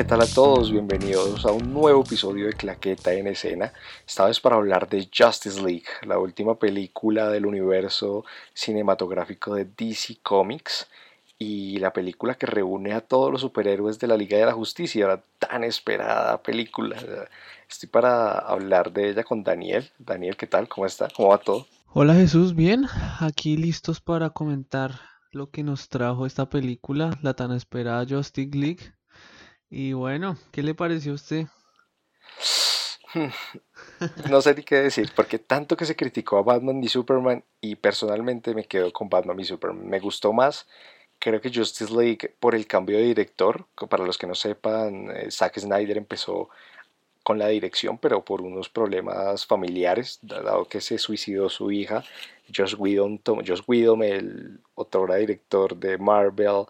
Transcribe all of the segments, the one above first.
¿qué tal a todos? Bienvenidos a un nuevo episodio de Claqueta en Escena. Esta vez para hablar de Justice League, la última película del universo cinematográfico de DC Comics y la película que reúne a todos los superhéroes de la Liga de la Justicia, la tan esperada película. Estoy para hablar de ella con Daniel. Daniel, ¿qué tal? ¿Cómo está? ¿Cómo va todo? Hola Jesús, bien, aquí listos para comentar lo que nos trajo esta película, la tan esperada Justice League. Y bueno, ¿qué le pareció a usted? No sé ni qué decir, porque tanto que se criticó a Batman y Superman y personalmente me quedo con Batman y Superman. Me gustó más, creo que Justice League por el cambio de director. Para los que no sepan, eh, Zack Snyder empezó con la dirección, pero por unos problemas familiares, dado que se suicidó su hija. Josh Whedon, Josh Whedon el otro director de Marvel,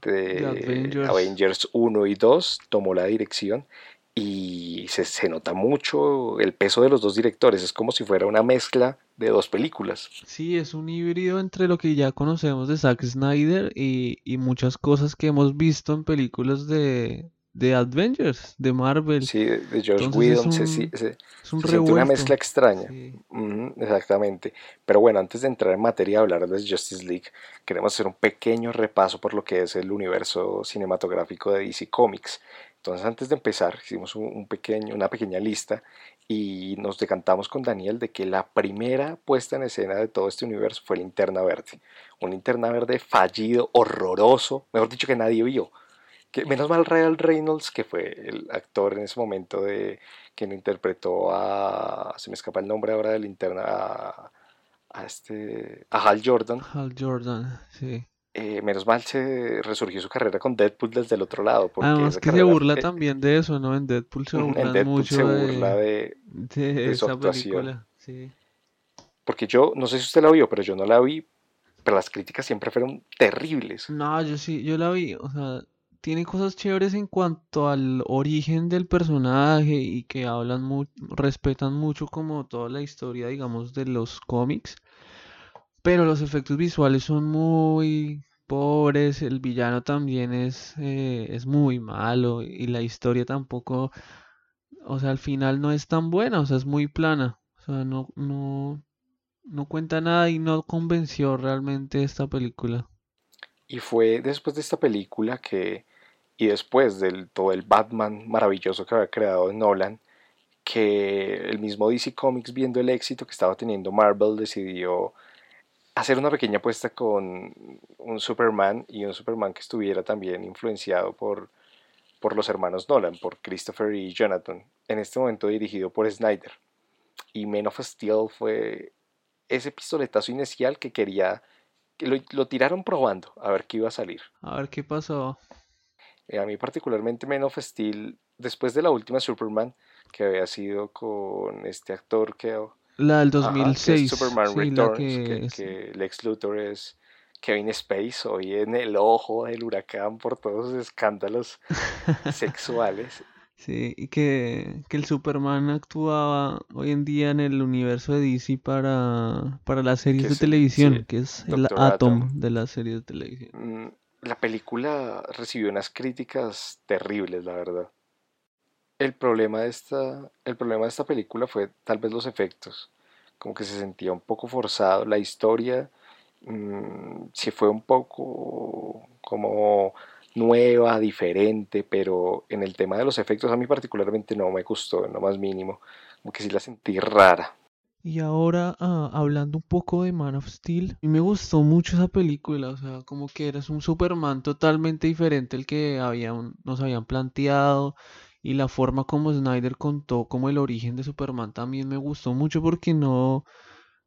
de Avengers. 1 y 2 tomó la dirección y se, se, nota mucho el peso de los dos directores, es como si fuera una mezcla de dos películas. Sí, es un híbrido entre lo que ya conocemos de Zack Snyder y, y muchas cosas que hemos visto en películas de, de Avengers, de Marvel. Sí, de George Whedon, es un, se, una mezcla extraña. exactamente. Pero bueno, antes de entrar en materia de hablar de Justice League, queremos hacer un pequeño repaso por lo que es el universo cinematográfico de DC Comics. Entonces, antes de empezar, hicimos un pequeño, una pequeña lista y nos decantamos con Daniel de que la primera puesta en escena de todo este universo fue Linterna Verde. Un Linterna Verde fallido, horroroso, mejor dicho que nadie vio que menos mal Real Reynolds, que fue el actor en ese momento de quien interpretó a. Se me escapa el nombre ahora de linterna. A, a este. A Hal Jordan. Hal Jordan, sí. Eh, menos mal se resurgió su carrera con Deadpool desde el otro lado. Porque Además que se burla también de eso, ¿no? En Deadpool se burla mucho se burla de, de, su actuación. sí. Porque yo, no sé si usted la vio, pero yo no la vi, pero las críticas siempre fueron terribles. No, yo sí, yo la vi, o sea, tiene cosas chéveres en cuanto al origen del personaje y que hablan mucho, respetan mucho como toda la historia, digamos, de los cómics. Pero los efectos visuales son muy pobres, el villano también es, eh, es muy malo y la historia tampoco, o sea, al final no es tan buena, o sea, es muy plana. O sea, no, no, no cuenta nada y no convenció realmente esta película. Y fue después de esta película que y después del todo el Batman maravilloso que había creado Nolan, que el mismo DC Comics, viendo el éxito que estaba teniendo Marvel, decidió hacer una pequeña apuesta con un Superman y un Superman que estuviera también influenciado por, por los hermanos Nolan, por Christopher y Jonathan, en este momento dirigido por Snyder. Y Men of Steel fue ese pistoletazo inicial que quería, que lo, lo tiraron probando a ver qué iba a salir. A ver qué pasó. Eh, a mí particularmente Men of Steel, después de la última Superman, que había sido con este actor que... La del 2006. Superman Returns, que, Lex Luthor es Kevin Space, hoy en el ojo del huracán por todos los escándalos sexuales. Sí, y que, que, el Superman actuaba hoy en día en el universo de DC para, para las series de televisión, que es el Atom, de las series de televisión. La película recibió unas críticas terribles, la verdad. El problema, de esta, el problema de esta película fue tal vez los efectos, como que se sentía un poco forzado, la historia mmm, sí fue un poco como nueva, diferente, pero en el tema de los efectos a mí particularmente no me gustó, no más mínimo, como que sí la sentí rara. Y ahora, ah, hablando un poco de Man of Steel, mí me gustó mucho esa película, o sea, como que eras un Superman totalmente diferente al que nos habían planteado y la forma como Snyder contó como el origen de Superman también me gustó mucho porque no,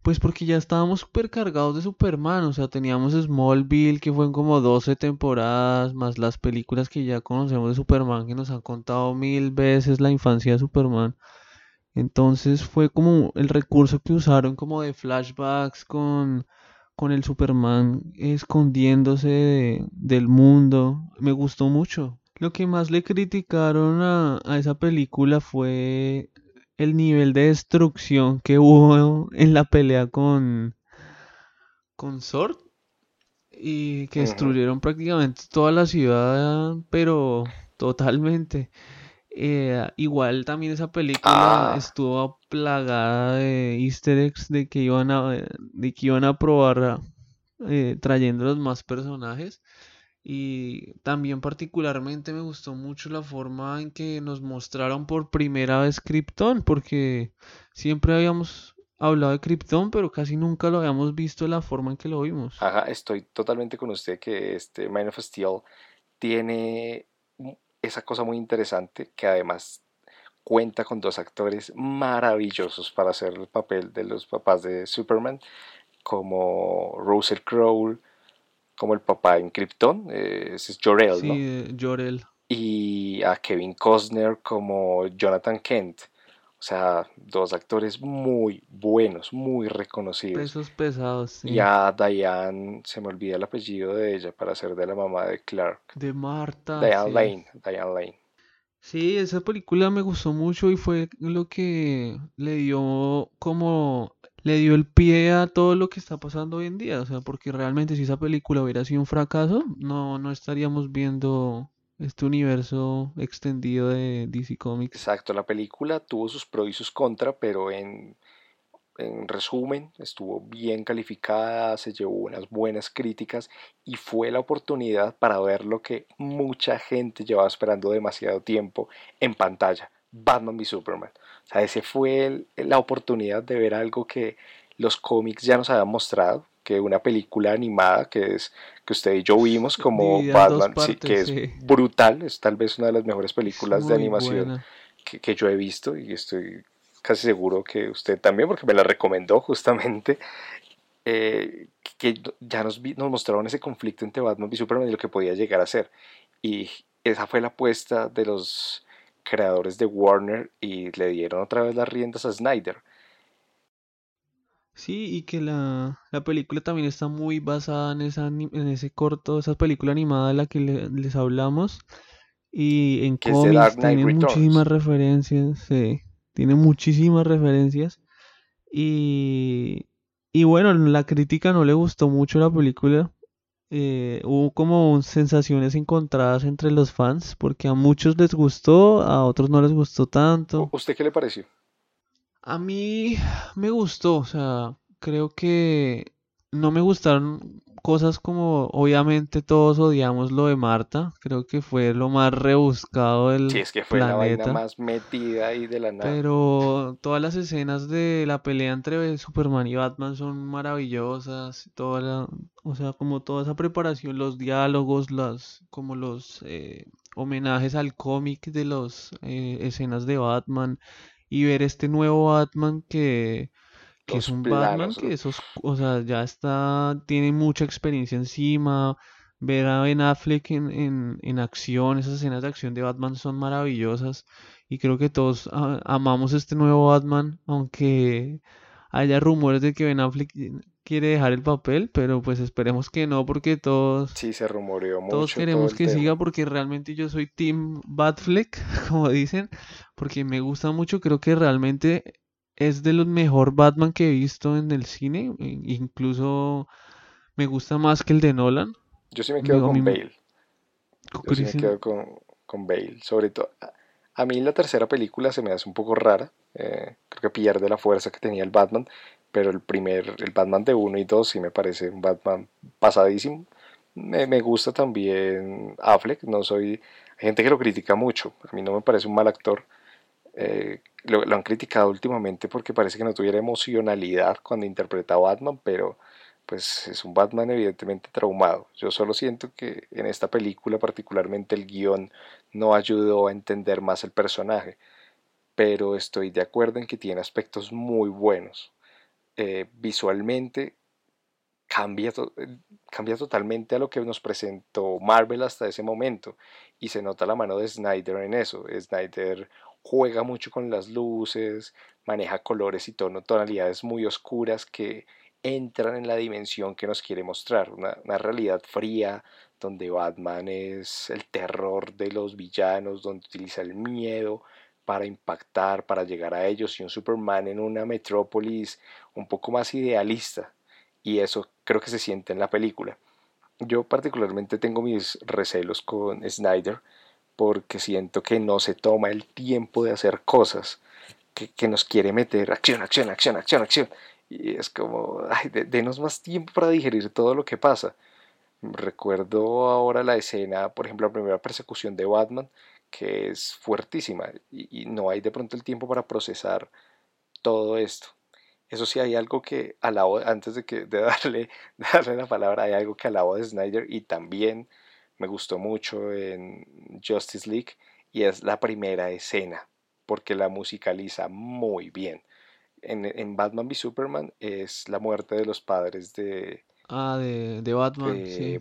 pues porque ya estábamos super cargados de Superman, o sea, teníamos Smallville que fue en como 12 temporadas, más las películas que ya conocemos de Superman que nos han contado mil veces la infancia de Superman. Entonces fue como el recurso que usaron como de flashbacks con, con el Superman escondiéndose del mundo. Me gustó mucho. Lo que más le criticaron a, a esa película fue el nivel de destrucción que hubo en la pelea con, con Sword y que destruyeron prácticamente toda la ciudad, pero totalmente. Eh, igual también esa película ah. estuvo plagada de easter eggs de que iban a, de que iban a probar eh, trayendo los más personajes. Y también particularmente me gustó mucho la forma en que nos mostraron por primera vez Krypton, porque siempre habíamos hablado de Krypton, pero casi nunca lo habíamos visto de la forma en que lo vimos. Ajá, estoy totalmente con usted que este Man of Steel tiene esa cosa muy interesante que además cuenta con dos actores maravillosos para hacer el papel de los papás de Superman, como Russell Crowe, como el papá en Krypton, eh, ese es Jor-El, sí, Jor-El. Y a Kevin Costner como Jonathan Kent. O sea, dos actores muy buenos, muy reconocidos. Pesos pesados, sí. Y a Diane, se me olvida el apellido de ella para ser de la mamá de Clark. De Marta. Diane Lane, Diane Lane. Sí, esa película me gustó mucho y fue lo que le dio como le dio el pie a todo lo que está pasando hoy en día, o sea, porque realmente si esa película hubiera sido un fracaso, no no estaríamos viendo este universo extendido de DC Comics. Exacto, la película tuvo sus pros y sus contras, pero en, en resumen estuvo bien calificada, se llevó unas buenas críticas y fue la oportunidad para ver lo que mucha gente llevaba esperando demasiado tiempo en pantalla, Batman v Superman. O sea, ese fue la oportunidad de ver algo que los cómics ya nos habían mostrado, que una película animada que es que usted y yo vimos como Batman, que es brutal, es tal vez una de las mejores películas de animación que, yo he visto y estoy casi seguro que usted también, porque me la recomendó justamente, eh, que ya nos, nos mostraron ese conflicto entre Batman y Superman y lo que podía llegar a ser. Y esa fue la apuesta de los creadores de Warner y le dieron otra vez las riendas a Snyder Sí, y que la, la película también está muy basada en, esa, en ese corto, esa película animada de la que les hablamos. Y en cómics tiene muchísimas referencias, sí, tiene muchísimas referencias. Y, y bueno, la crítica no le gustó mucho la película. Eh, hubo como sensaciones encontradas entre los fans, porque a muchos les gustó, a otros no les gustó tanto. ¿Usted qué le pareció? A mí me gustó, o sea, creo que no me gustaron cosas como, obviamente todos odiamos lo de Marta, creo que fue lo más rebuscado del Sí, es que fue la vaina más metida ahí de la nada. Pero todas las escenas de la pelea entre Superman y Batman son maravillosas, toda la, o sea, como toda esa preparación, los diálogos, las, como los eh, homenajes al cómic de las eh, escenas de Batman y ver este nuevo Batman que, es un Batman que esos, o sea, ya está, tiene mucha experiencia encima. Ver a Ben Affleck en, en, en acción, esas escenas de acción de Batman son maravillosas. Y creo que todos amamos este nuevo Batman, aunque haya rumores de que Ben Affleck quiere dejar el papel, pero pues esperemos que no, porque todos. Sí, se rumoreó mucho. Todos queremos que siga, porque realmente yo soy Team Batfleck, como dicen, porque me gusta mucho. Creo que realmente es de los mejor Batman que he visto en el cine, e incluso me gusta más que el de Nolan. Yo sí me quedo con Bale. Yo sí me quedo con, Bale, sobre todo. A mí la tercera película se me hace un poco rara. Eh, creo que pierde la fuerza que tenía el Batman pero el primer, el Batman de 1 y 2 sí me parece un Batman pasadísimo. Me, me, gusta también Affleck, no soy... Hay gente que lo critica mucho, a mí no me parece un mal actor. Eh, lo, han criticado últimamente porque parece que no tuviera emocionalidad cuando interpreta a Batman, pero pues es un Batman evidentemente traumado. Yo solo siento que en esta película particularmente el guion no ayudó a entender más el personaje, pero estoy de acuerdo en que tiene aspectos muy buenos. Eh, visualmente cambia, eh, cambia totalmente a lo que nos presentó Marvel hasta ese momento y se nota la mano de Snyder en eso. Snyder juega mucho con las luces, maneja colores y tono, tonalidades muy oscuras que entran en la dimensión que nos quiere mostrar, una, una realidad fría donde Batman es el terror de los villanos, donde utiliza el miedo para impactar, para llegar a ellos, y un Superman en una metrópolis un poco más idealista. Y eso creo que se siente en la película. Yo particularmente tengo mis recelos con Snyder porque siento que no se toma el tiempo de hacer cosas, que, nos quiere meter acción, acción, acción, acción, acción. Y es como, ay, denos más tiempo para digerir todo lo que pasa. Recuerdo ahora la escena, por ejemplo, la primera persecución de Batman, que es fuertísima y, no hay de pronto el tiempo para procesar todo esto. Eso sí, hay algo que alabo, antes de, que, de darle, darle la palabra, hay algo que alabo de Snyder y también me gustó mucho en Justice League y es la primera escena porque la musicaliza muy bien. En, Batman v Superman es la muerte de los padres de... Ah, de, Batman. sí.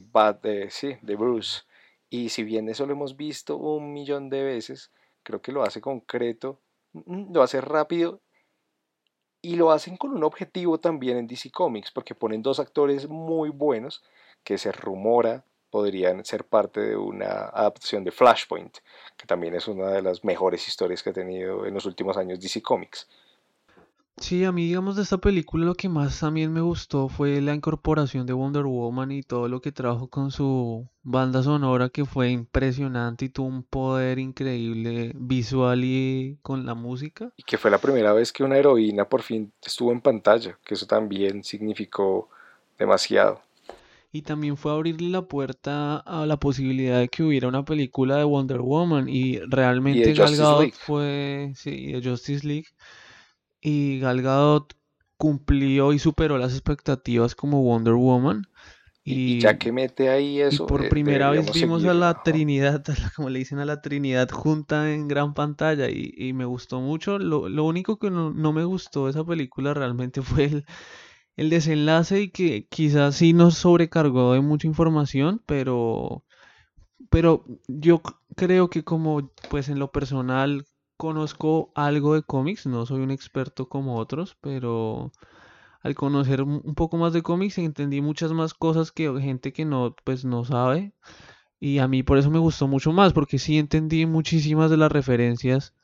sí, de Bruce. Y si bien eso lo hemos visto un millón de veces, creo que lo hace concreto, mm, lo hace rápido y lo hacen con un objetivo también en DC Comics, porque ponen dos actores muy buenos que se rumora podrían ser parte de una adaptación de Flashpoint, que también es una de las mejores historias que ha tenido en los últimos años DC Comics. Sí, a mí, digamos, de esta película lo que más también me gustó fue la incorporación de Wonder Woman y todo lo que trajo con su banda sonora que fue impresionante y tuvo un poder increíble visual y con la música. Y que fue la primera vez que una heroína por fin estuvo en pantalla, que eso también significó demasiado y también fue abrirle la puerta a la posibilidad de que hubiera una película de Wonder Woman y realmente Gal Gadot fue sí, de Justice League y Gal Gadot cumplió y superó las expectativas como Wonder Woman y, ya que mete ahí eso y por eh, primera vez vimos a la Trinidad como le dicen a la Trinidad junta en gran pantalla y, me gustó mucho. Lo, lo único que no, no me gustó de esa película realmente fue el el desenlace y que quizás sí nos sobrecargó de mucha información, pero, pero yo creo que como pues en lo personal conozco algo de cómics, no soy un experto como otros, pero al conocer un poco más de cómics entendí muchas más cosas que gente que no pues no sabe y a mí por eso me gustó mucho más porque sí entendí muchísimas de las referencias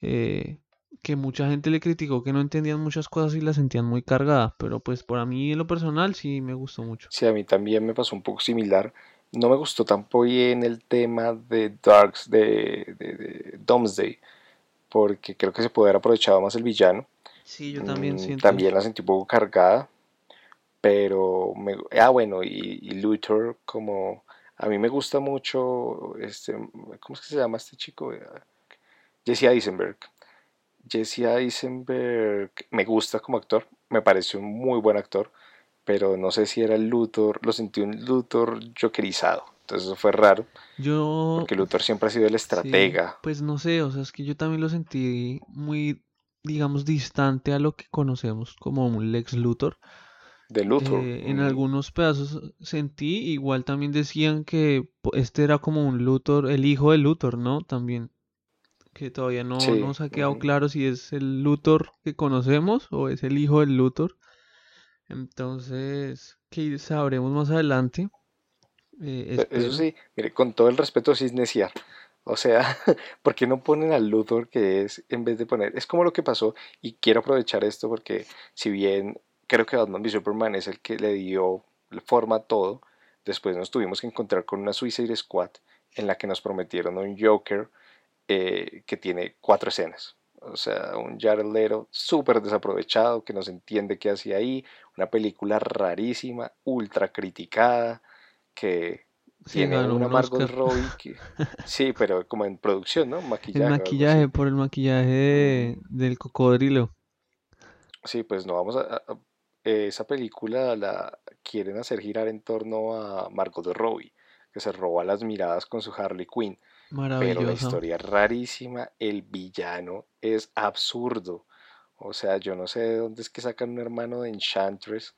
eh, que mucha gente le criticó que no entendían muchas cosas y las sentían muy cargadas, pero pues por a mí en lo personal sí me gustó mucho. Sí, a mí también me pasó un poco similar. No me gustó tampoco bien el tema de Darks, de, de, Domesday, porque creo que se puede haber aprovechado más el villano. Sí, yo también mm, siento. También la sentí un poco cargada, pero me, ah bueno, y, y Luthor como a mí me gusta mucho este, ¿cómo es que se llama este chico? Jesse Eisenberg. Jesse Eisenberg me gusta como actor, me pareció un muy buen actor, pero no sé si era el Luthor, lo sentí un Luthor jokerizado. Entonces eso fue raro. Yo. Porque Luthor siempre ha sido el estratega. pues no sé, o sea, es que yo también lo sentí muy, digamos, distante a lo que conocemos como un Lex Luthor. De Luthor. Eh, en algunos pedazos sentí, igual también decían que este era como un Luthor, el hijo de Luthor, ¿no? También que todavía no nos ha quedado claro si es el Luthor que conocemos o es el hijo del Luthor. Entonces, que sabremos más adelante. Eh, eso sí, mire, con todo el respeto, sí es neciar. O sea, ¿por qué no ponen al Luthor que es en vez de poner? Es como lo que pasó, y quiero aprovechar esto porque, si bien creo que Batman v Superman es el que le dio forma a todo, después nos tuvimos que encontrar con una Suicide Squad en la que nos prometieron un Joker eh, que tiene cuatro escenas. O sea, un Jared Leto súper desaprovechado, que no se entiende qué hacía ahí. Una película rarísima, ultra criticada, que tiene una Margot Robbie. sí, pero como en producción, ¿no? Maquillaje. El maquillaje, por el maquillaje del cocodrilo. Sí, pues no vamos a, esa película la quieren hacer girar en torno a Margot Robbie, que se roba las miradas con su Harley Quinn. Pero la historia es rarísima, el villano es absurdo. O sea, yo no sé de dónde es que sacan un hermano de Enchantress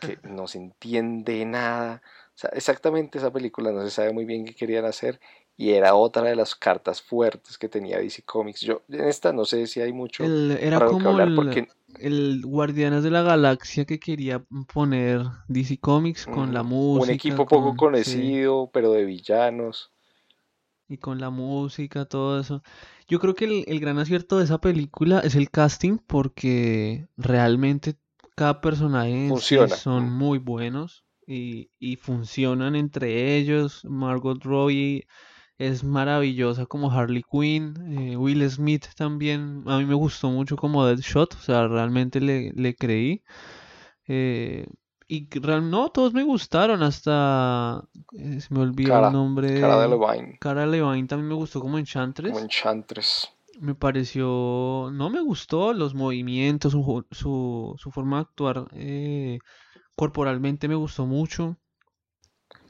que no se entiende nada. O sea, exactamente esa película no se sabe muy bien qué querían hacer y era otra de las cartas fuertes que tenía DC Comics. Yo en esta no sé si hay mucho era como hablar el, porque el Guardianes de la Galaxia que quería poner DC Comics con la música. Un equipo poco conocido, pero de villanos y con la música, todo eso. Yo creo que el, gran acierto de esa película es el casting porque realmente cada personaje son muy buenos y, funcionan entre ellos. Margot Robbie es maravillosa como Harley Quinn, eh, Will Smith también, a mí me gustó mucho como Deadshot, o sea, realmente le, le creí. Eh, y no, todos me gustaron, hasta eh, se me olvidó el nombre. Cara de Levine. Cara de Levine también me gustó como Enchantress. Como Enchantress. Me pareció, no me gustó los movimientos, su, su, su forma de actuar corporalmente me gustó mucho.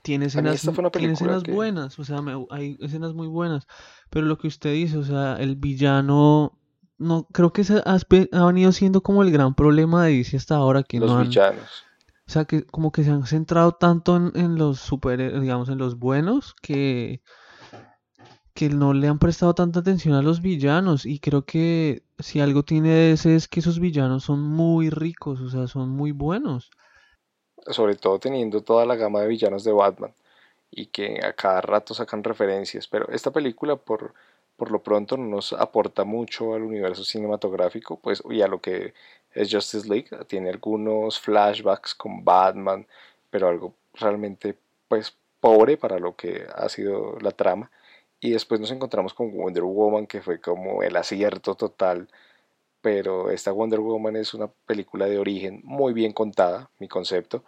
Tiene escenas, tiene escenas buenas, o sea, hay escenas muy buenas. Pero lo que usted dice, o sea, el villano, no creo que se ha, venido siendo como el gran problema de DC hasta ahora que los no villanos. O sea, que como que se han centrado tanto en, los super, digamos, en los buenos que que no le han prestado tanta atención a los villanos. Y creo que si algo tiene ese es que esos villanos son muy ricos, o sea, son muy buenos. Sobre todo teniendo toda la gama de villanos de Batman y que a cada rato sacan referencias, pero esta película por, por lo pronto no nos aporta mucho al universo cinematográfico, pues y a lo que es Justice League, tiene algunos flashbacks con Batman, pero algo realmente pues pobre para lo que ha sido la trama y después nos encontramos con Wonder Woman que fue como el acierto total pero esta Wonder Woman es una película de origen muy bien contada, mi concepto,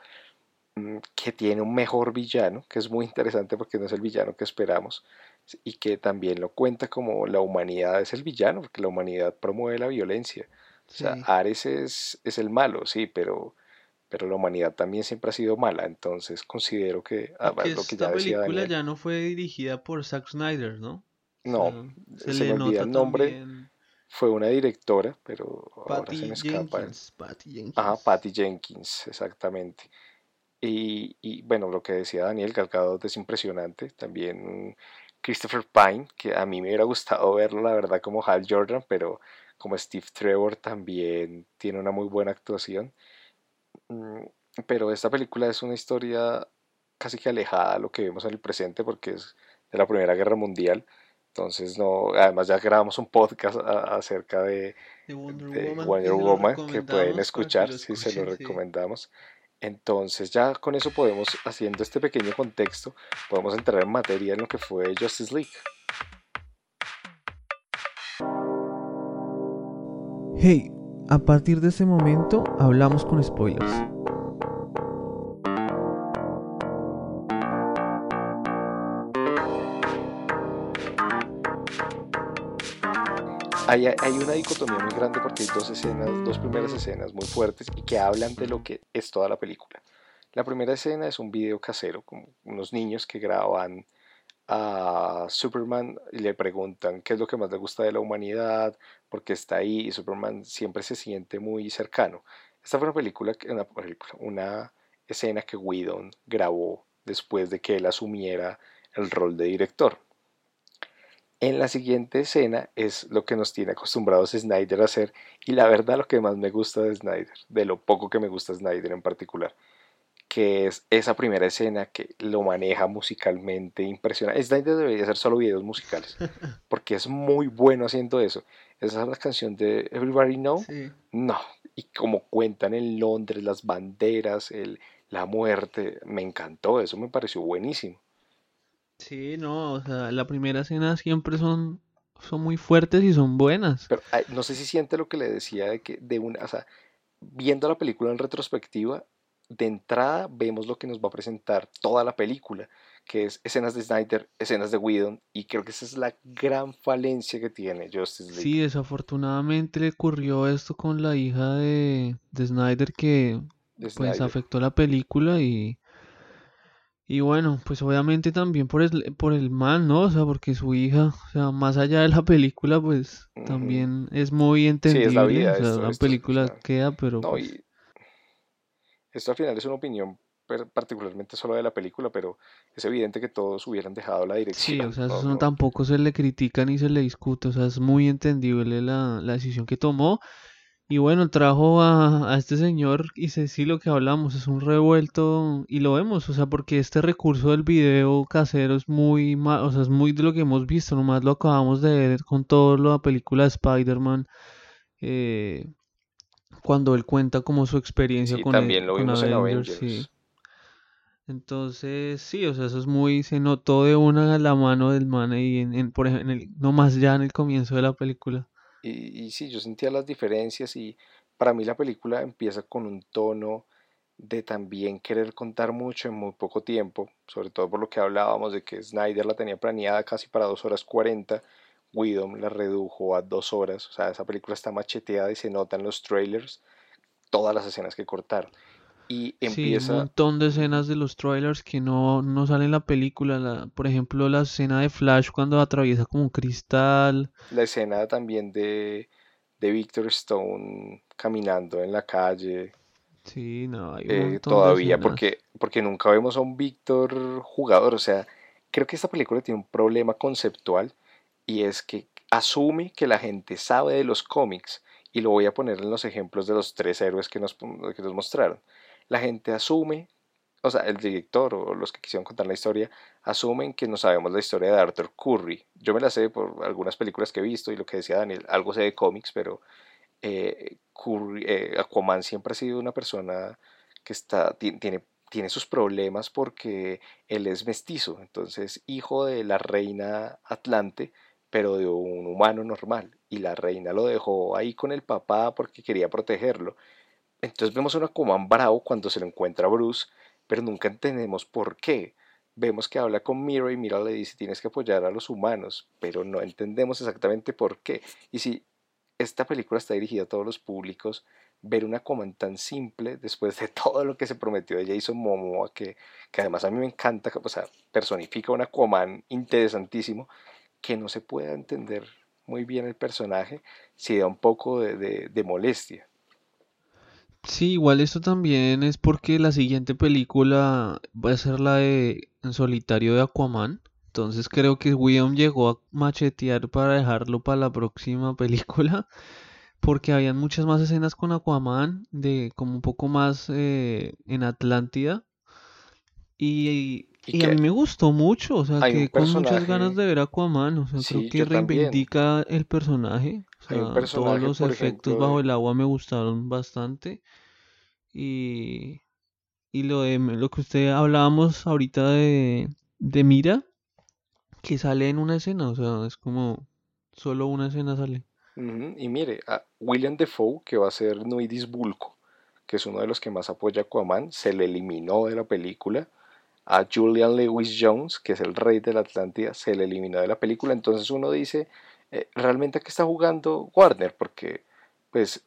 mm, que tiene un mejor villano, que es muy interesante porque no es el villano que esperamos, y que también lo cuenta como la humanidad es el villano, porque la humanidad promueve la violencia. O sea, Ares es, es, el malo, sí, pero, pero la humanidad también siempre ha sido mala, entonces considero que... Ah, lo que esta película ya no fue dirigida por Zack Snyder, ¿no? No, se, le olvida el nombre fue una directora, pero ahora se me escapa. Jenkins, Patty Jenkins. Ajá, Patty Jenkins, exactamente. Y, y, bueno, lo que decía Daniel Galgado es impresionante. También Christopher Pine, que a mí me hubiera gustado verlo, la verdad, como Hal Jordan, pero como Steve Trevor también tiene una muy buena actuación. Mm, pero esta película es una historia casi que alejada de lo que vemos en el presente porque es de la Primera Guerra Mundial entonces, no, además ya grabamos un podcast acerca de, Wonder Woman, que pueden escuchar, si se lo recomendamos. Entonces ya con eso podemos, haciendo este pequeño contexto, podemos entrar en materia en lo que fue Justice League. Hey, a partir de ese momento hablamos con spoilers. hay, una dicotomía muy grande porque hay dos escenas, dos primeras escenas muy fuertes y que hablan de lo que es toda la película. La primera escena es un video casero, como unos niños que graban a Superman y le preguntan qué es lo que más le gusta de la humanidad, por qué está ahí, y Superman siempre se siente muy cercano. Esta fue una película, una, película, una escena que Whedon grabó después de que él asumiera el rol de director. En la siguiente escena es lo que nos tiene acostumbrados Snyder a hacer y la verdad lo que más me gusta de Snyder, de lo poco que me gusta Snyder en particular, que es esa primera escena que lo maneja musicalmente impresionante. Snyder debería hacer solo videos musicales porque es muy bueno haciendo eso. Esa es la canción de Everybody Know. No, y como cuentan en Londres las banderas, el, la muerte, me encantó, eso me pareció buenísimo. Sí, no, o sea, la primera escena siempre son, son muy fuertes y son buenas. Pero no sé si siente lo que le decía de que de una, o sea, viendo la película en retrospectiva, de entrada vemos lo que nos va a presentar toda la película, que es escenas de Snyder, escenas de Whedon, y creo que esa es la gran falencia que tiene Justice League. Sí, desafortunadamente le ocurrió esto con la hija de, de Snyder que pues afectó la película y y bueno, pues obviamente también por el, por el mal, ¿no? O sea, porque su hija, o sea, más allá de la película, pues también es muy entendible. Sí, es la vida. O sea, la película queda, pero... No, pues esto al final es una opinión particularmente solo de la película, pero es evidente que todos hubieran dejado la dirección. Sí, o sea, eso tampoco se le critica ni se le discute, o sea, es muy entendible la, la decisión que tomó. Y bueno, trajo a, a este señor y sé sí lo que hablamos, es un revuelto y lo vemos, o sea, porque este recurso del video casero es muy, o sea, es muy de lo que hemos visto, nomás lo acabamos de ver con toda la película de Spider-Man, eh, cuando él cuenta como su experiencia con, también lo vimos en Avengers. Entonces, sí, o sea, eso es muy, se notó de una a la mano del man ahí, en, por ejemplo, en el, no más ya en el comienzo de la película. Y, y sí, yo sentía las diferencias y para mí la película empieza con un tono de también querer contar mucho en muy poco tiempo, sobre todo por lo que hablábamos de que Snyder la tenía planeada casi para 2 horas 40, Widom la redujo a 2 horas, o sea, esa película está macheteada y se nota en los trailers todas las escenas que cortaron y empieza... Sí, un montón de escenas de los trailers que no, no salen en la película. por ejemplo, la escena de Flash cuando atraviesa como un cristal. La escena también de, de Victor Stone caminando en la calle. Sí, no, hay un eh, todavía, porque, porque nunca vemos a un Victor jugador. O sea, creo que esta película tiene un problema conceptual y es que asume que la gente sabe de los cómics. Y lo voy a poner en los ejemplos de los tres héroes que nos, que nos mostraron la gente asume, o sea, el director o los que quisieron contar la historia, asumen que no sabemos la historia de Arthur Curry. Yo me la sé por algunas películas que he visto y lo que decía Daniel, algo sé de cómics, pero eh, eh, Aquaman siempre ha sido una persona que está, tiene, tiene sus problemas porque él es mestizo, entonces hijo de la reina Atlante, pero de un humano normal, y la reina lo dejó ahí con el papá porque quería protegerlo. Entonces vemos a un Aquaman bravo cuando se lo encuentra Bruce, pero nunca entendemos por qué. Vemos que habla con Mira y Mira le dice tienes que apoyar a los humanos, pero no entendemos exactamente por qué. Y si esta película está dirigida a todos los públicos, ver un Aquaman tan simple después de todo lo que se prometió de Jason Momoa, que, que además a mí me encanta, o sea, personifica un Aquaman interesantísimo, que no se pueda entender muy bien el personaje, si da un poco de molestia. Sí, igual esto también es porque la siguiente película va a ser la de En solitario de Aquaman. Entonces creo que William llegó a machetear para dejarlo para la próxima película. Porque habían muchas más escenas con Aquaman, de como un poco más eh, en Atlántida. Y, y, a mí me gustó mucho, o sea, que con muchas ganas de ver Aquaman. O sea, creo que reivindica el personaje. Sea, todos los efectos bajo el agua me gustaron bastante. Y, y lo de lo que usted hablábamos ahorita de, de Mira, que sale en una escena, o sea, es como solo una escena sale. Y mire, a William Defoe, que va a ser Noidis Bulco, que es uno de los que más apoya a Aquaman, se le eliminó de la película. A Julian Lewis Jones, que es el rey de la Atlántida, se le eliminó de la película. Entonces uno dice, eh, realmente a qué está jugando Warner, porque pues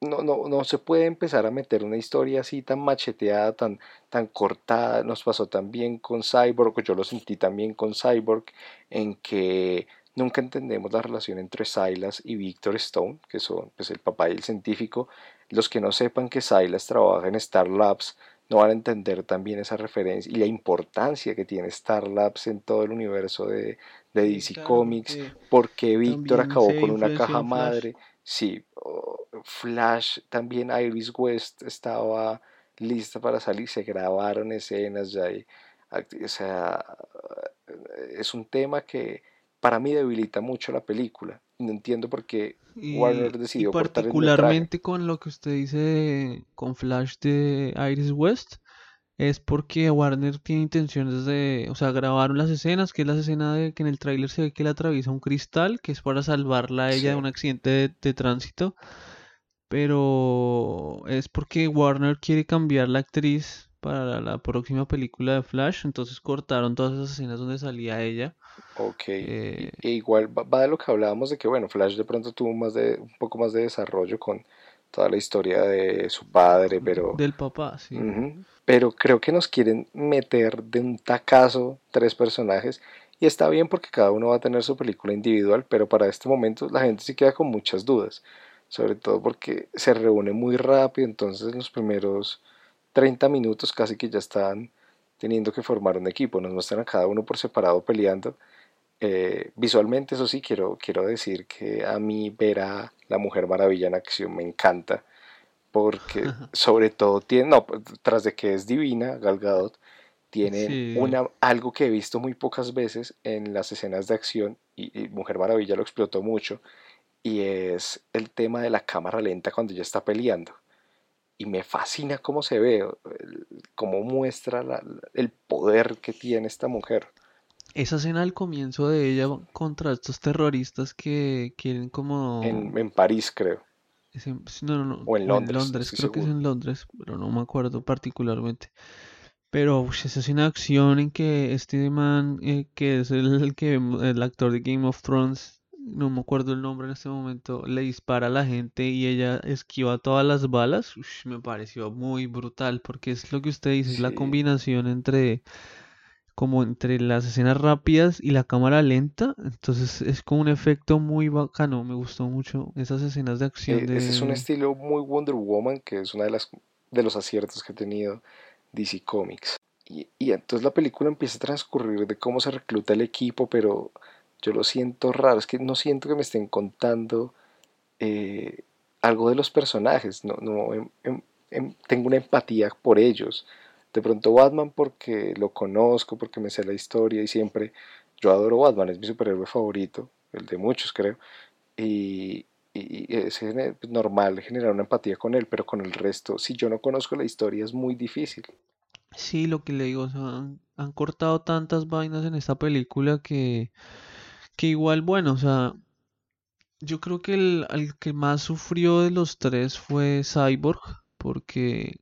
no, no, no se puede empezar a meter una historia así tan macheteada, tan, tan cortada. Nos pasó también con Cyborg, yo lo sentí también con Cyborg, en que nunca entendemos la relación entre Silas y Victor Stone, que son pues, el papá y el científico. Los que no sepan que Silas trabaja en Star Labs no van a entender también esa referencia y la importancia que tiene Star Labs en todo el universo de, de DC Comics, porque Victor acabó con una caja madre. Sí, Flash, también Iris West estaba lista para salir, se grabaron escenas ya. o sea, es un tema que para mí debilita mucho la película. No entiendo por qué Warner decidió y particularmente con lo que usted dice con Flash de Iris West es porque Warner tiene intenciones de, o sea, grabaron las escenas, que es la escena de que en el tráiler se ve que le atraviesa un cristal, que es para salvarla a ella de un accidente de, tránsito, pero es porque Warner quiere cambiar la actriz para la próxima película de Flash, entonces cortaron todas esas escenas donde salía ella. Ok, e igual va de lo que hablábamos de que, bueno, Flash de pronto tuvo más de, un poco más de desarrollo con toda la historia de su padre, pero... Del papá, sí. Pero creo que nos quieren meter de un tacazo tres personajes y está bien porque cada uno va a tener su película individual, pero para este momento la gente sí queda con muchas dudas, sobre todo porque se reúne muy rápido, entonces en los primeros 30 minutos casi que ya están teniendo que formar un equipo, nos muestran a cada uno por separado peleando. Eh, visualmente, eso sí, quiero, quiero decir que a mí ver a la Mujer Maravilla en acción me encanta, porque sobre todo tiene, no, tras de que es divina, Gal Gadot, tiene una, algo que he visto muy pocas veces en las escenas de acción, y, Mujer Maravilla lo explotó mucho, y es el tema de la cámara lenta cuando ella está peleando. y me fascina cómo se ve, cómo muestra el poder que tiene esta mujer. Esa escena al comienzo de ella contra estos terroristas que quieren como... En, París, creo. No, no, no. O en Londres. creo que es en Londres, pero no me acuerdo particularmente. Pero esa escena de acción en que este man, eh, que es el, que el actor de Game of Thrones, no me acuerdo el nombre en este momento, le dispara a la gente y ella esquiva todas las balas, me pareció muy brutal, porque es lo que usted dice, es la combinación entre como entre las escenas rápidas y la cámara lenta, entonces es como un efecto muy bacano, me gustó mucho esas escenas de acción. E, ese es un estilo muy Wonder Woman, que es una de las de los aciertos que ha tenido DC Comics. Y, y entonces la película empieza a transcurrir de cómo se recluta el equipo, pero yo lo siento raro, es que no siento que me estén contando eh, algo de los personajes, no, no em, em, em, tengo una empatía por ellos. De pronto Batman porque lo conozco, porque me sé la historia y siempre yo adoro Batman, es mi superhéroe favorito, el de muchos creo, y, es normal generar una empatía con él, pero con el resto, si yo no conozco la historia es muy difícil. Sí, lo que le digo, han cortado tantas vainas en esta película que que igual, bueno, o sea, yo creo que el, que más sufrió de los tres fue Cyborg, porque,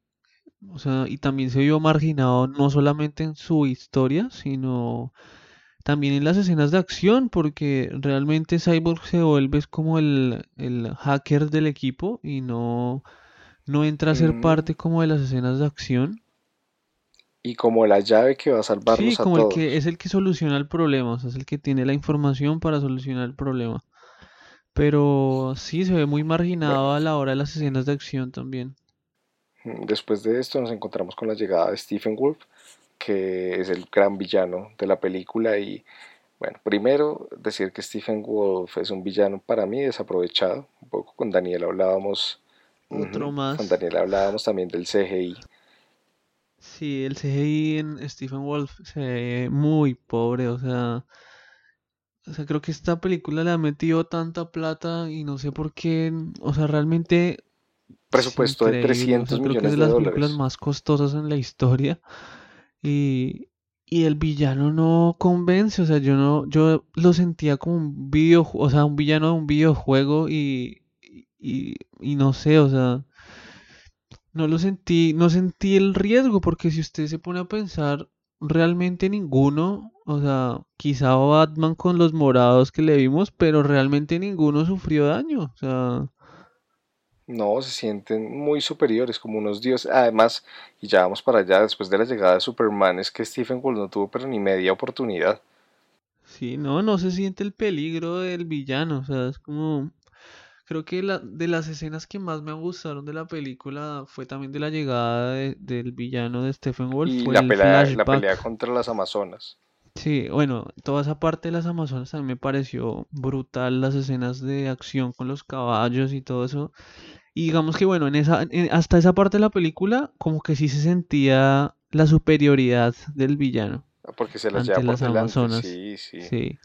o sea, y también se vio marginado no solamente en su historia, sino también en las escenas de acción, porque realmente Cyborg se vuelve como el, hacker del equipo y no, no entra a ser mm. parte como de las escenas de acción y como la llave que va a salvarnos sí, como el que es el que soluciona el problema, o sea, es el que tiene la información para solucionar el problema. Pero sí, se ve muy marginado a la hora de las escenas de acción también. Mm, después de esto nos encontramos con la llegada de Stephen Wolf, que es el gran villano de la película y bueno, primero decir que Stephen Wolf es un villano para mí desaprovechado. Un poco con Daniel hablábamos. Otro más. Con Daniel hablábamos también del CGI. Sí, el CGI en Stephen Wolf se ve muy pobre, o sea, o sea, creo que esta película le ha metido tanta plata y no sé por qué, o sea, realmente presupuesto de 300 millones creo que es de, las películas más costosas en la historia y, y el villano no convence, o sea, yo no yo lo sentía como un videojuego, o sea, un villano de un videojuego y, y, y no sé, o sea, no lo sentí, no sentí el riesgo, porque si usted se pone a pensar, realmente ninguno, o sea, quizá Batman con los morados que le vimos, pero realmente ninguno sufrió daño, o sea... No, se sienten muy superiores, como unos dioses. Además, y ya vamos para allá, después de la llegada de Superman, es que Stephen Wolf no tuvo pero ni media oportunidad. Sí, no, no se siente el peligro del villano, o sea, es como Creo que la, de las escenas que más me gustaron de la película fue también de la llegada del villano de Stephen Wolf. Y la, pelea, la pelea contra las Amazonas. Sí, bueno, toda esa parte de las Amazonas también me pareció brutal, las escenas de acción con los caballos y todo eso. Y digamos que bueno, en esa, hasta esa parte de la película, como que sí se sentía la superioridad del villano. Porque se las lleva por las Amazonas. Sí, sí. sí.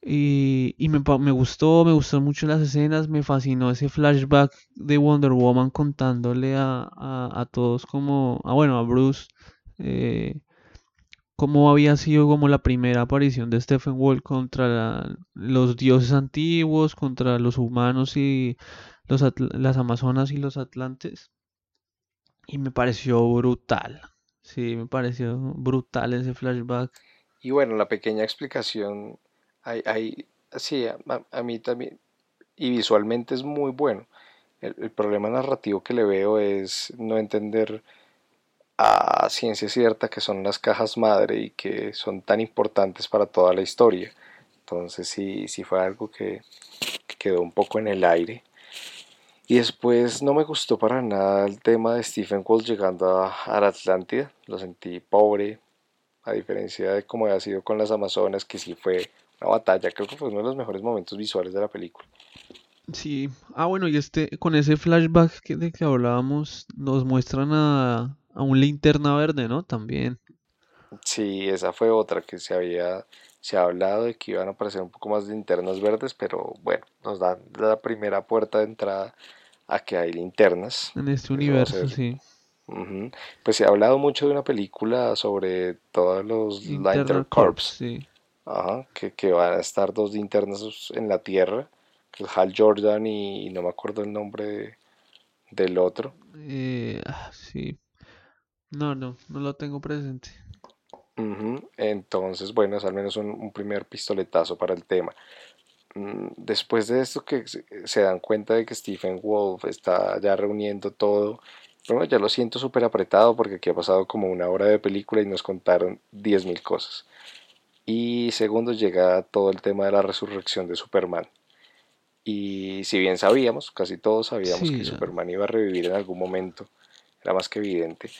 Y, y me, me, gustó, me gustó mucho las escenas, me fascinó ese flashback de Wonder Woman contándole a, a, todos como, a, bueno, a Bruce, eh, cómo había sido como la primera aparición de Stephen Wolf contra los dioses antiguos, contra los humanos y los las amazonas y los atlantes. Y me pareció brutal, sí, me pareció brutal ese flashback. Y bueno, la pequeña explicación hay, sí, a, mí también, y visualmente es muy bueno. El, problema narrativo que le veo es no entender a ciencia cierta que son las cajas madre y que son tan importantes para toda la historia. Entonces sí, sí fue algo que, quedó un poco en el aire. Y después no me gustó para nada el tema de Stephen Wolf llegando a, a, la Atlántida. Lo sentí pobre, a diferencia de como había sido con las Amazonas, que sí fue una batalla. Creo que fue uno de los mejores momentos visuales de la película. Sí, ah bueno, y este, con ese flashback que, de que hablábamos, nos muestran a, a un linterna verde, ¿no? También. Sí, esa fue otra que se había, se ha hablado de que iban a aparecer un poco más de linternas verdes, pero bueno, nos da la primera puerta de entrada a que hay linternas. En este universo, sí. Pues se ha hablado mucho de una película sobre todos los Lantern Corps. Sí. Ajá, que, que, van a estar dos linternas en la Tierra, es Hal Jordan y, no me acuerdo el nombre del otro. Eh, ah, sí. No, no, no lo tengo presente. Entonces, bueno, es al menos un, primer pistoletazo para el tema. Mm, después de esto que se dan cuenta de que Stephen Wolf está ya reuniendo todo, bueno, ya lo siento súper apretado porque aquí ha pasado como una hora de película y nos contaron 10.000 cosas. Y segundo llega todo el tema de la resurrección de Superman. Y si bien sabíamos, casi todos sabíamos que Superman iba a revivir en algún momento, era más que evidente.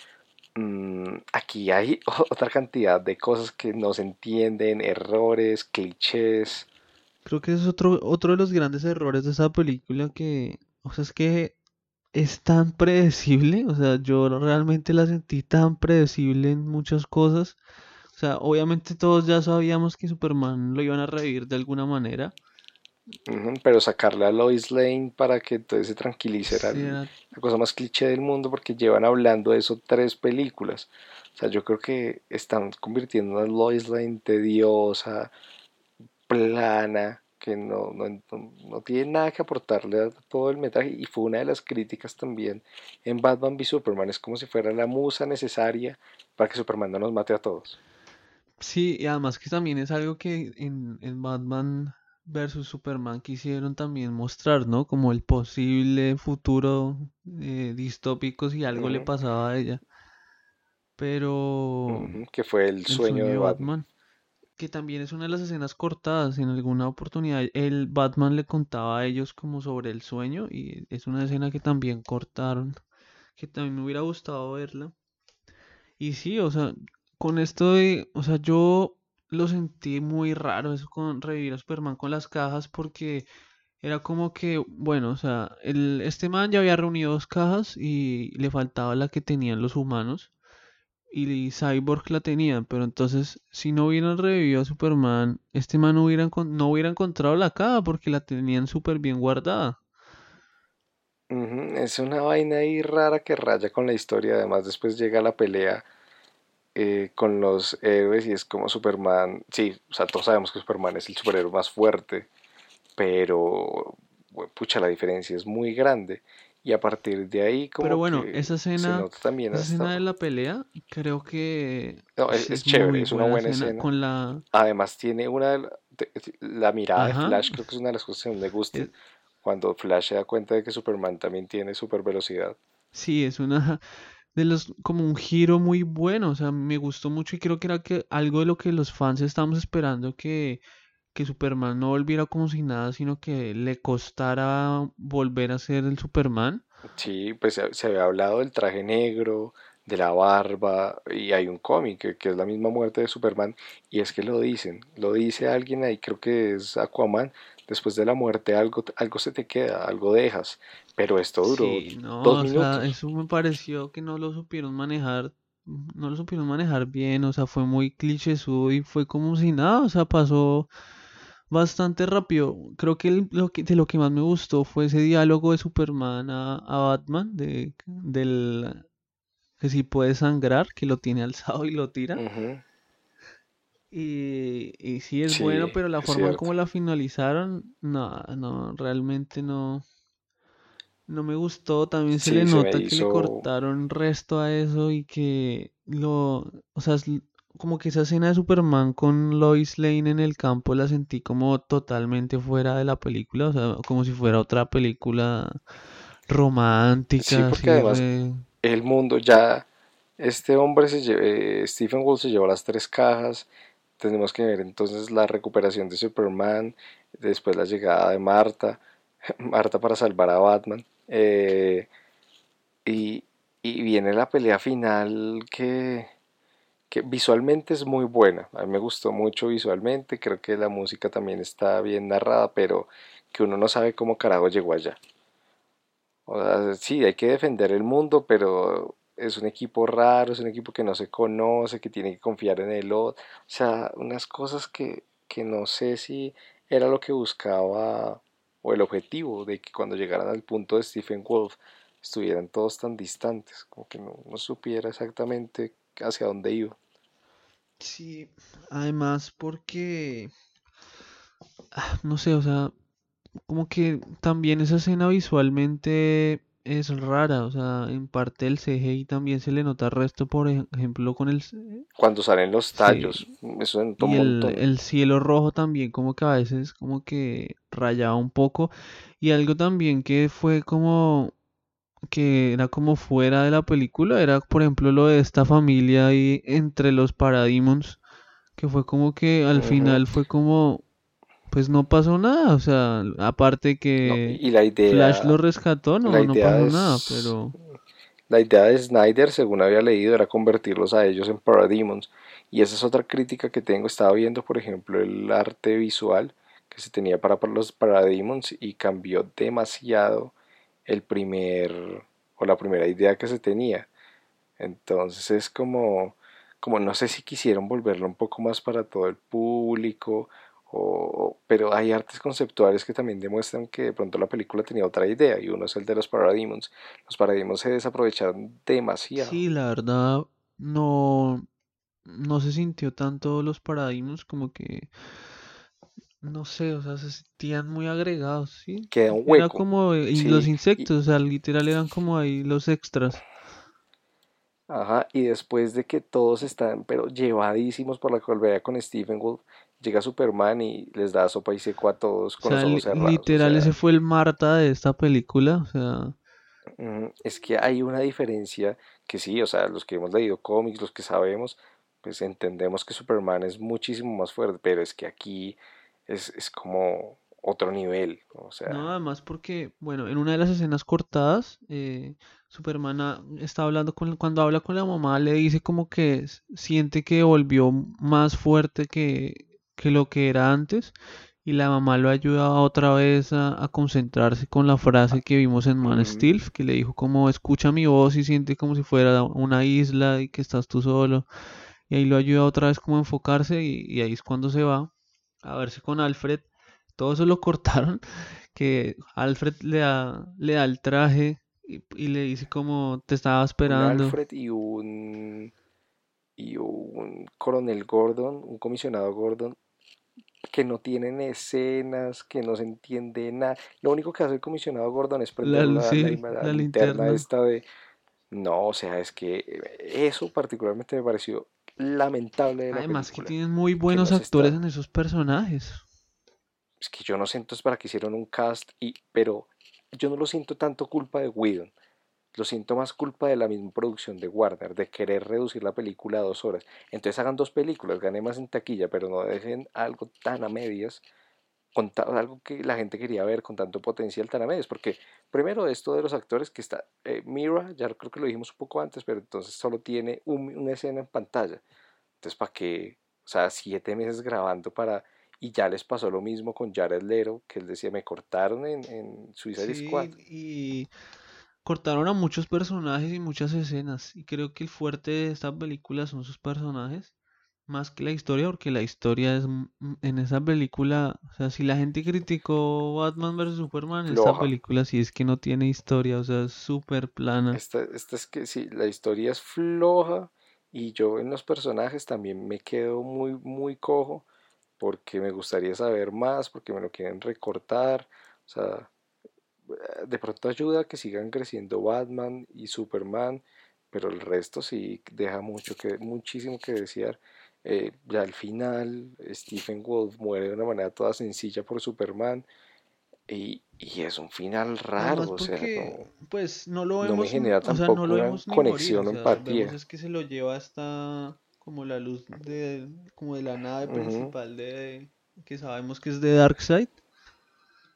Mm, aquí hay otra cantidad de cosas que no se entienden, errores, clichés. Creo que es otro, otro de los grandes errores de esa película que, o sea, es que es tan predecible, o sea, yo realmente la sentí tan predecible en muchas cosas. O sea, obviamente todos ya sabíamos que Superman lo iban a revivir de alguna manera. pero sacarle a Lois Lane para que entonces se tranquilice era la cosa más cliché del mundo porque llevan hablando de eso tres películas. O sea, yo creo que están convirtiendo a Lois Lane tediosa, plana, que no, no, no, tiene nada que aportarle a todo el metraje y fue una de las críticas también en Batman v Superman, es como si fuera la musa necesaria para que Superman no nos mate a todos. Sí, y además que también es algo que en, Batman versus Superman quisieron también mostrar, ¿no? Como el posible futuro eh, distópico si algo le pasaba a ella. Pero... que fue el, sueño, de Batman que también es una de las escenas cortadas. En alguna oportunidad el Batman le contaba a ellos como sobre el sueño y es una escena que también cortaron, que también me hubiera gustado verla. Y sí, o sea, con esto de, o sea, yo lo sentí muy raro eso con revivir a Superman con las cajas porque era como que, bueno, o sea, el, este man ya había reunido dos cajas y le faltaba la que tenían los humanos y Cyborg la tenían, pero entonces si no hubieran revivido a Superman, este man no hubiera, no hubiera encontrado la caja porque la tenían súper bien guardada. Es una vaina ahí rara que raya con la historia, además después llega la pelea eh, con los héroes y es como Superman, sí, o sea, todos sabemos que Superman es el superhéroe más fuerte, pero pucha, la diferencia es muy grande y a partir de ahí como Pero bueno, esa escena, también esa escena de la pelea creo que no, es, chévere, es una buena escena. Con la... Además tiene una la mirada de Flash creo que es una de las cosas que me gusta cuando Flash se da cuenta de que Superman también tiene super velocidad. Sí, es una de los como un giro muy bueno, o sea, me gustó mucho y creo que era que algo de lo que los fans estamos esperando que que Superman no volviera como si nada, sino que le costara volver a ser el Superman. Sí, pues se, había hablado del traje negro, de la barba, y hay un cómic que, es la misma muerte de Superman, y es que lo dicen, lo dice alguien ahí, creo que es Aquaman, después de la muerte algo, algo se te queda, algo dejas, pero esto duró dos minutos. eso me pareció que no lo supieron manejar no lo supieron manejar bien, o sea, fue muy clichésudo y fue como si nada, o sea, pasó bastante rápido. Creo que, lo que de lo que más me gustó fue ese diálogo de Superman a, Batman, de, del que si puede sangrar, que lo tiene alzado y lo tira. Y, y sí es bueno, pero la forma como la finalizaron, no, no, realmente no, no me gustó. También se le nota que le cortaron resto a eso y que lo, o sea, como que esa escena de Superman con Lois Lane en el campo la sentí como totalmente fuera de la película, o sea, como si fuera otra película romántica. Sí, porque además el mundo ya, este hombre se eh, Stephen Wolf se llevó las tres cajas, tenemos que ver entonces la recuperación de Superman, después la llegada de Marta, Marta para salvar a Batman, eh, y, y viene la pelea final que que visualmente es muy buena, a mí me gustó mucho visualmente, creo que la música también está bien narrada, pero que uno no sabe cómo carajo llegó allá. O sea, sí, hay que defender el mundo, pero es un equipo raro, es un equipo que no se conoce, que tiene que confiar en el otro, o sea, unas cosas que, que no sé si era lo que buscaba o el objetivo de que cuando llegaran al punto de Stephen Wolf estuvieran todos tan distantes, como que no, no supiera exactamente hacia dónde iba. Sí, además porque, ah, no sé, o sea, como que también esa escena visualmente es rara, o sea, en parte el CGI también se le nota resto, por ejemplo, con el... Cuando salen los tallos, eso en todo y el, el, cielo rojo también como que a veces como que rayaba un poco, y algo también que fue como que era como fuera de la película, era por ejemplo lo de esta familia ahí entre los Parademons, que fue como que al final fue como pues no pasó nada, o sea, aparte que y la idea, Flash lo rescató, no, no pasó nada, pero... La idea de Snyder, según había leído, era convertirlos a ellos en Parademons. Y esa es otra crítica que tengo. Estaba viendo, por ejemplo, el arte visual que se tenía para los Parademons y cambió demasiado el primer o la primera idea que se tenía. Entonces es como, como no sé si quisieron volverlo un poco más para todo el público pero hay artes conceptuales que también demuestran que de pronto la película tenía otra idea y uno es el de los Parademons. Los Parademons se desaprovecharon demasiado. Sí, la verdad no, no se sintió tanto los Parademons como que no sé, o sea, se sentían muy agregados, ¿sí? Queda un hueco. Era como y los insectos, o sea, literal eran como ahí los extras. Ajá, y después de que todos están, pero llevadísimos por la colvera con Stephen Wolf, llega Superman y les da sopa y seco a todos con los ojos cerrados. Literal, ese fue el Marta de esta película, o sea... Es que hay una diferencia que sí, o sea, los que hemos leído cómics, los que sabemos, pues entendemos que Superman es muchísimo más fuerte, pero es que aquí es, es como otro nivel, o sea... No, además porque, bueno, en una de las escenas cortadas, eh, Superman está hablando con, cuando habla con la mamá, le dice como que siente que volvió más fuerte que, que lo que era antes y la mamá lo ayuda otra vez a, concentrarse con la frase que vimos en Man Steel, que le dijo como escucha mi voz y siente como si fuera una isla y que estás tú solo. Y ahí lo ayuda otra vez como a enfocarse y, ahí es cuando se va a verse con Alfred. Todo eso lo cortaron, que Alfred le da, le da el traje y, le dice como te estaba esperando. Alfred y un, y un coronel Gordon, un comisionado Gordon, que no tienen escenas, que no se entiende nada. Lo único que hace el comisionado Gordon es prender la, linterna, esta de... No, o sea, es que eso particularmente me pareció lamentable. Además que tienen muy buenos actores en esos personajes. Es que yo no siento es para que hicieron un cast, y, pero yo no lo siento tanto culpa de Whedon. Lo siento más culpa de la misma producción de Warner, de querer reducir la película a dos horas. Entonces hagan dos películas, ganen más en taquilla, pero no dejen algo tan a medias, con algo que la gente quería ver con tanto potencial tan a medias. Porque primero esto de los actores que está, eh, Mira, ya creo que lo dijimos un poco antes, pero entonces solo tiene una escena en pantalla. Entonces, ¿para qué? O sea, siete meses grabando para y ya les pasó lo mismo con Jared Lero, que él decía, me cortaron en, en Suicide sí, Squad. Y cortaron a muchos personajes y muchas escenas. Y creo que el fuerte de esta película son sus personajes, más que la historia, porque la historia es en esa película, o sea, si la gente criticó Batman vs Superman, esta película sí es que no tiene historia, o sea, es súper plana. Esta, esta es que sí, la historia es floja y yo en los personajes también me quedo muy, muy cojo porque me gustaría saber más, porque me lo quieren recortar, o sea, de pronto ayuda a que sigan creciendo Batman y Superman, pero el resto sí deja mucho que, muchísimo que desear. Eh, ya al final, Stephen Wolf muere de una manera toda sencilla por Superman. Y, es un final raro, o sea, pues no lo vemos, me genera tampoco una conexión o empatía. es que se lo lleva hasta como la luz de como de la nave principal de que sabemos que es de Darkseid.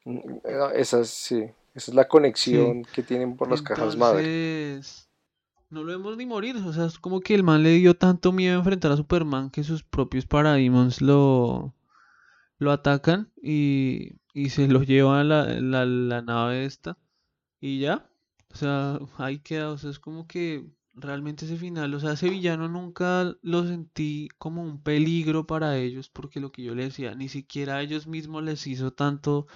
Mm, esa sí, esa es la conexión que tienen por las cajas madre. No lo vemos ni morir, o sea, es como que el man le dio tanto miedo a enfrentar a Superman que sus propios Parademons lo, lo atacan y, y se lo llevan a la, la, la nave esta y ya, o sea, ahí queda, o sea, es como que realmente ese final, o sea, ese villano nunca lo sentí como un peligro para ellos porque lo que yo le decía, ni siquiera a ellos mismos les hizo tanto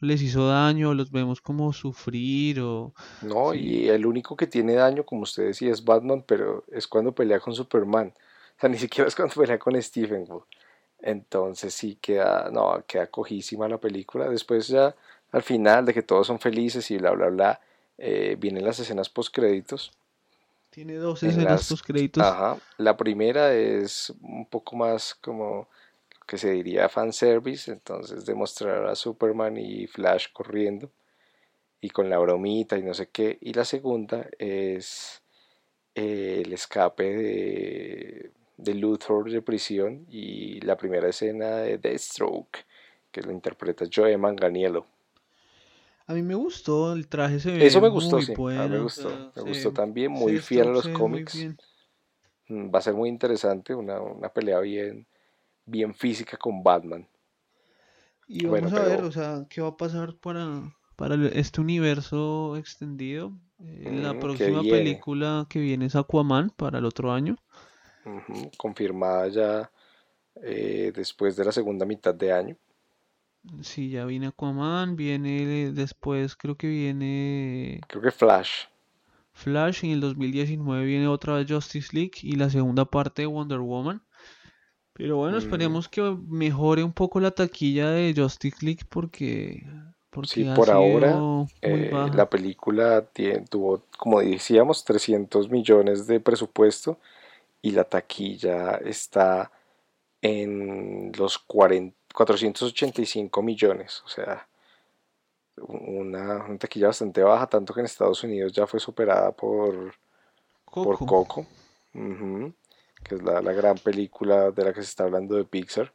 les hizo daño, los vemos como sufrir o... No, y el único que tiene daño, como usted decía, es Batman, pero es cuando pelea con Superman. O sea, ni siquiera es cuando pelea con Stephen. Entonces sí queda, no, queda cojísima la película. Después ya, al final, de que todos son felices y bla, bla, bla, eh, vienen las escenas post créditos. Tiene dos escenas post créditos. Ajá. La primera es un poco más como que se diría fanservice, entonces demostrar a Superman y Flash corriendo y con la bromita y no sé qué. Y la segunda es eh, el escape de, de Luthor de prisión y la primera escena de Deathstroke, que lo interpreta Joe Manganiello. A mí me gustó, el traje se ve Eso me gustó, sí. me gustó. me gustó también, muy fiel a los cómics. Mm, va a ser muy interesante, una, una pelea bien, bien física con Batman. Y vamos a ver, o sea, qué va a pasar para, para este universo extendido. Eh, la mm, próxima película que viene es Aquaman para el otro año. confirmada ya eh, después de la segunda mitad de año. Sí, ya viene Aquaman, viene después, creo que viene... Creo que Flash. Flash, y en el 2019 viene otra vez Justice League y la segunda parte de Wonder Woman. Pero bueno, mm. esperemos que mejore un poco la taquilla de Justice League porque... porque sí, por ahora eh, la película tuvo, como decíamos, 300 millones de presupuesto y la taquilla está en los 40, 485 millones. O sea, una, taquilla bastante baja, tanto que en Estados Unidos ya fue superada por Coco. Por Coco que es la, gran película de la que se está hablando de Pixar.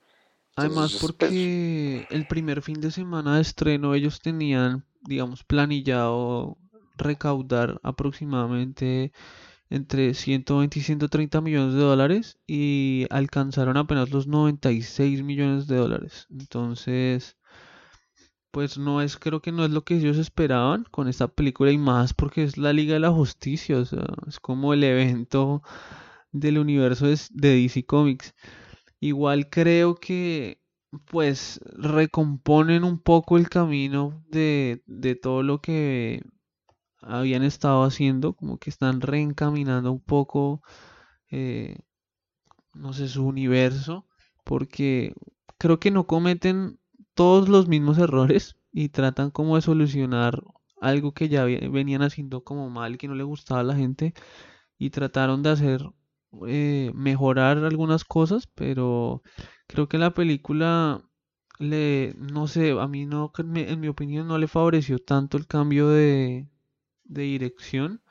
Además, pues, porque el primer fin de semana de estreno ellos tenían, digamos, planillado recaudar aproximadamente entre 120 y 130 millones de dólares y alcanzaron apenas los 96 millones de dólares. Entonces, pues no es, creo que no es lo que ellos esperaban con esta película y más porque es la Liga de la Justicia, o sea, es como el evento del universo de DC Comics. Igual creo que pues recomponen un poco el camino de, de todo lo que habían estado haciendo, como que están reencaminando un poco, eh, no sé, su universo, porque creo que no cometen todos los mismos errores y tratan como de solucionar algo que ya venían haciendo como mal, que no le gustaba a la gente, y trataron de hacer eh, mejorar algunas cosas, pero creo que la película le, no sé, a mí no, en mi opinión no le favoreció tanto el cambio de, de dirección.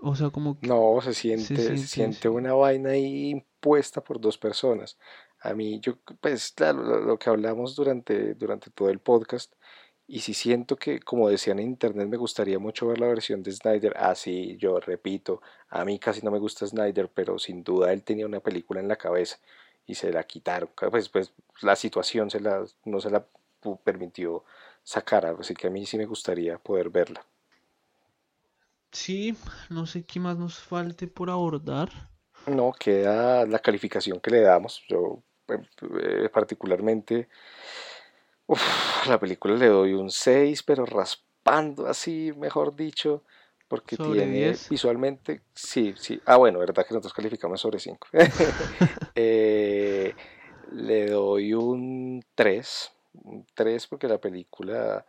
O sea, como que No, se siente, se siente, una vaina ahí impuesta por dos personas. A mí, yo, pues claro, lo, que hablamos durante, durante todo el podcast, y si siento que, como decían en internet, me gustaría mucho ver la versión de Snyder. Ah, sí, yo repito, a mí casi no me gusta Snyder, pero sin duda él tenía una película en la cabeza y se la quitaron. Pues, pues la situación se la, no se la permitió sacar, así que a mí sí me gustaría poder verla. Sí, no sé qué más nos falte por abordar. No, queda la calificación que le damos. Yo eh, particularmente la película le doy un 6, pero raspando así, mejor dicho, porque tiene visualmente, sí, sí. Ah, bueno, verdad que nosotros calificamos sobre 5. Eh, le doy un 3, un 3 porque la película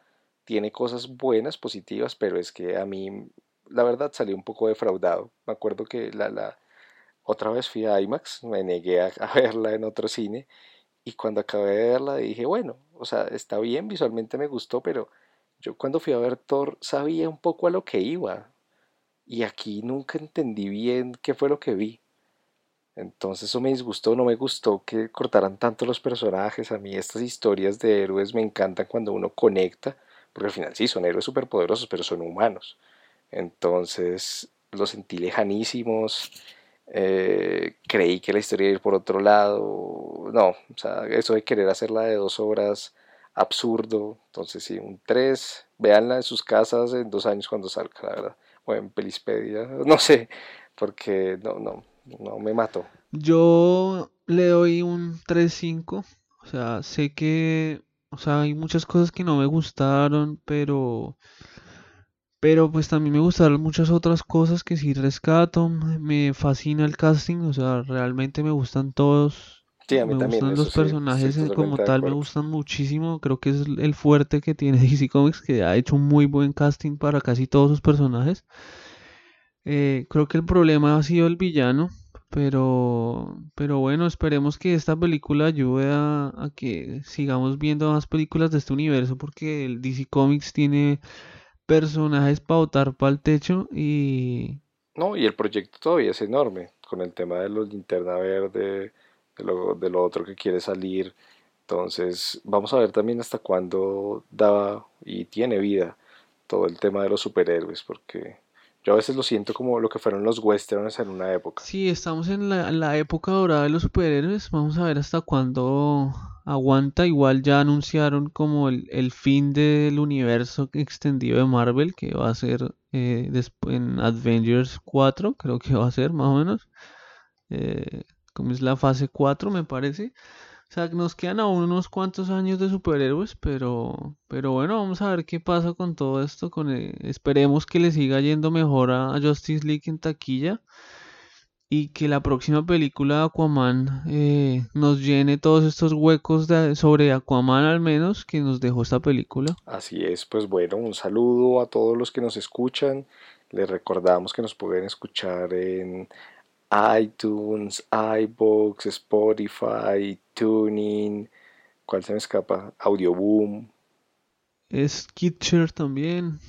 tiene cosas buenas, positivas, pero es que a mí, la verdad, salí un poco defraudado. Me acuerdo que la, la otra vez fui a IMAX, me negué a verla en otro cine y cuando acabé de verla dije, bueno, o sea, está bien, visualmente me gustó, pero yo cuando fui a ver Thor sabía un poco a lo que iba. Y aquí nunca entendí bien qué fue lo que vi. Entonces eso me disgustó, no me gustó que cortaran tanto los personajes. A mí estas historias de héroes me encantan cuando uno conecta, porque al final sí, son héroes superpoderosos, pero son humanos. Entonces los sentí lejanísimos eh, creí que la historia iba a ir por otro lado. No, o sea, eso de querer hacerla de dos horas, absurdo. Entonces, sí, un 3. Véanla en sus casas en dos años cuando salga, la verdad. O en Pelispedia, no sé, porque no, no, no me mato. Yo le doy un 3-5. O sea, sé que O sea, hay muchas cosas que no me gustaron, pero... Pero pues también me gustaron muchas otras cosas que sí rescato. Me fascina el casting, o sea, realmente me gustan todos. Sí, a mí me también, gustan los personajes como tal, me gustan muchísimo. Creo que es el fuerte que tiene DC Comics, que ha hecho un muy buen casting para casi todos sus personajes. Eh, creo que el problema ha sido el villano, pero, pero bueno, esperemos que esta película ayude a, a que sigamos viendo más películas de este universo, porque el DC Comics tiene personajes para botar para el techo y... No, y el proyecto todavía es enorme, con el tema de los linterna verde, de lo, de lo otro que quiere salir. Entonces, vamos a ver también hasta cuándo da y tiene vida todo el tema de los superhéroes, porque yo a veces lo siento como lo que fueron los westerns en una época. Sí, estamos en la, época dorada de los superhéroes. Vamos a ver hasta cuándo aguanta. Igual ya anunciaron como el, fin del universo extendido de Marvel, que va a ser eh, en Avengers 4, creo que va a ser más o menos. Eh, como es la fase 4, me parece. O sea, nos quedan aún unos cuantos años de superhéroes, pero, pero bueno, vamos a ver qué pasa con todo esto. Con esperemos que le siga yendo mejor a, Justice League en taquilla y que la próxima película de Aquaman eh, nos llene todos estos huecos sobre Aquaman al menos que nos dejó esta película. Así es, pues bueno, un saludo a todos los que nos escuchan. Les recordamos que nos pueden escuchar en iTunes, iBox, Spotify, Tuning, ¿cuál se me escapa? Audioboom. Es Kitcher también.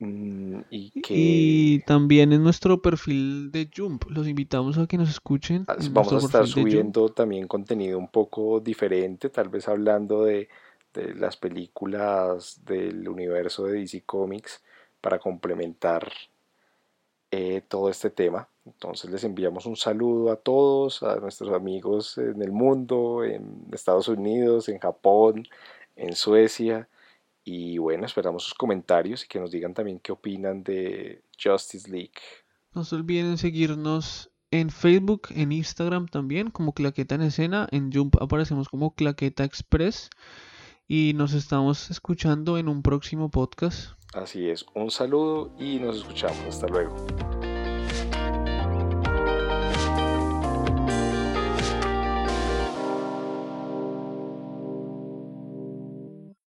Mm, y, y, también en nuestro perfil de Jump. Los invitamos a que nos escuchen. Ah, vamos a estar subiendo también contenido un poco diferente, tal vez hablando de, de las películas del universo de DC Comics para complementar eh, todo este tema. Entonces les enviamos un saludo a todos, a nuestros amigos en el mundo, en Estados Unidos, en Japón, en Suecia. Y bueno, esperamos sus comentarios y que nos digan también qué opinan de Justice League. No se olviden seguirnos en Facebook, en Instagram también, como Claqueta en Escena. En Jump aparecemos como Claqueta Express. Y nos estamos escuchando en un próximo podcast. Así es, un saludo y nos escuchamos. Hasta luego.